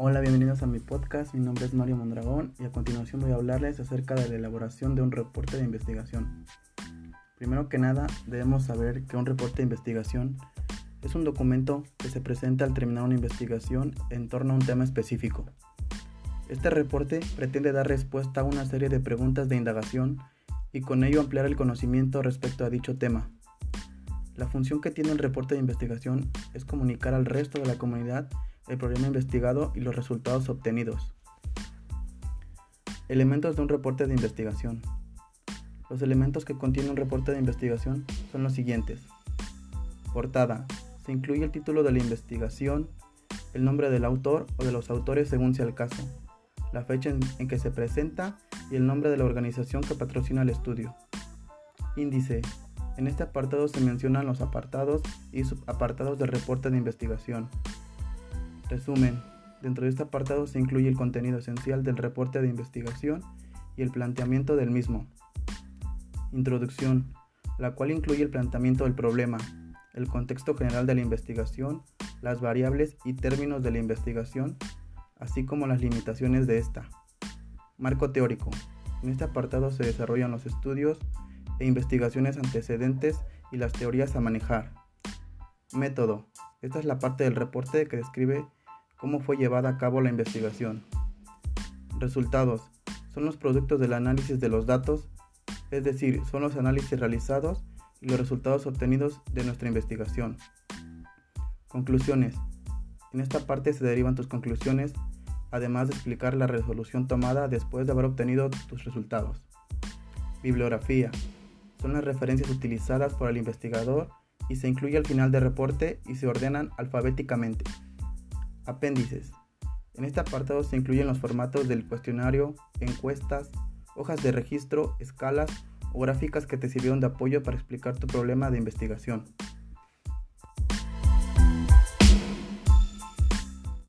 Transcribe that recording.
Hola, bienvenidos a mi podcast. Mi nombre es Mario Mondragón y a continuación voy a hablarles acerca de la elaboración de un reporte de investigación. Primero que nada, debemos saber que un reporte de investigación es un documento que se presenta al terminar una investigación en torno a un tema específico. Este reporte pretende dar respuesta a una serie de preguntas de indagación y con ello ampliar el conocimiento respecto a dicho tema. La función que tiene el reporte de investigación es comunicar al resto de la comunidad el problema investigado y los resultados obtenidos. Elementos de un reporte de investigación. Los elementos que contiene un reporte de investigación son los siguientes. Portada. Se incluye el título de la investigación, el nombre del autor o de los autores según sea el caso, la fecha en, que se presenta y el nombre de la organización que patrocina el estudio. Índice. En este apartado se mencionan los apartados y subapartados del reporte de investigación. Resumen. Dentro de este apartado se incluye el contenido esencial del reporte de investigación y el planteamiento del mismo. Introducción, la cual incluye el planteamiento del problema, el contexto general de la investigación, las variables y términos de la investigación, así como las limitaciones de esta. Marco teórico. En este apartado se desarrollan los estudios e investigaciones antecedentes y las teorías a manejar. Método. Esta es la parte del reporte que describe cómo fue llevada a cabo la investigación. Resultados. Son los productos del análisis de los datos, es decir, son los análisis realizados y los resultados obtenidos de nuestra investigación. Conclusiones. En esta parte se derivan tus conclusiones, además de explicar la resolución tomada después de haber obtenido tus resultados. Bibliografía. Son las referencias utilizadas por el investigador y se incluye al final del reporte y se ordenan alfabéticamente. Apéndices. En este apartado se incluyen los formatos del cuestionario, encuestas, hojas de registro, escalas o gráficas que te sirvieron de apoyo para explicar tu problema de investigación.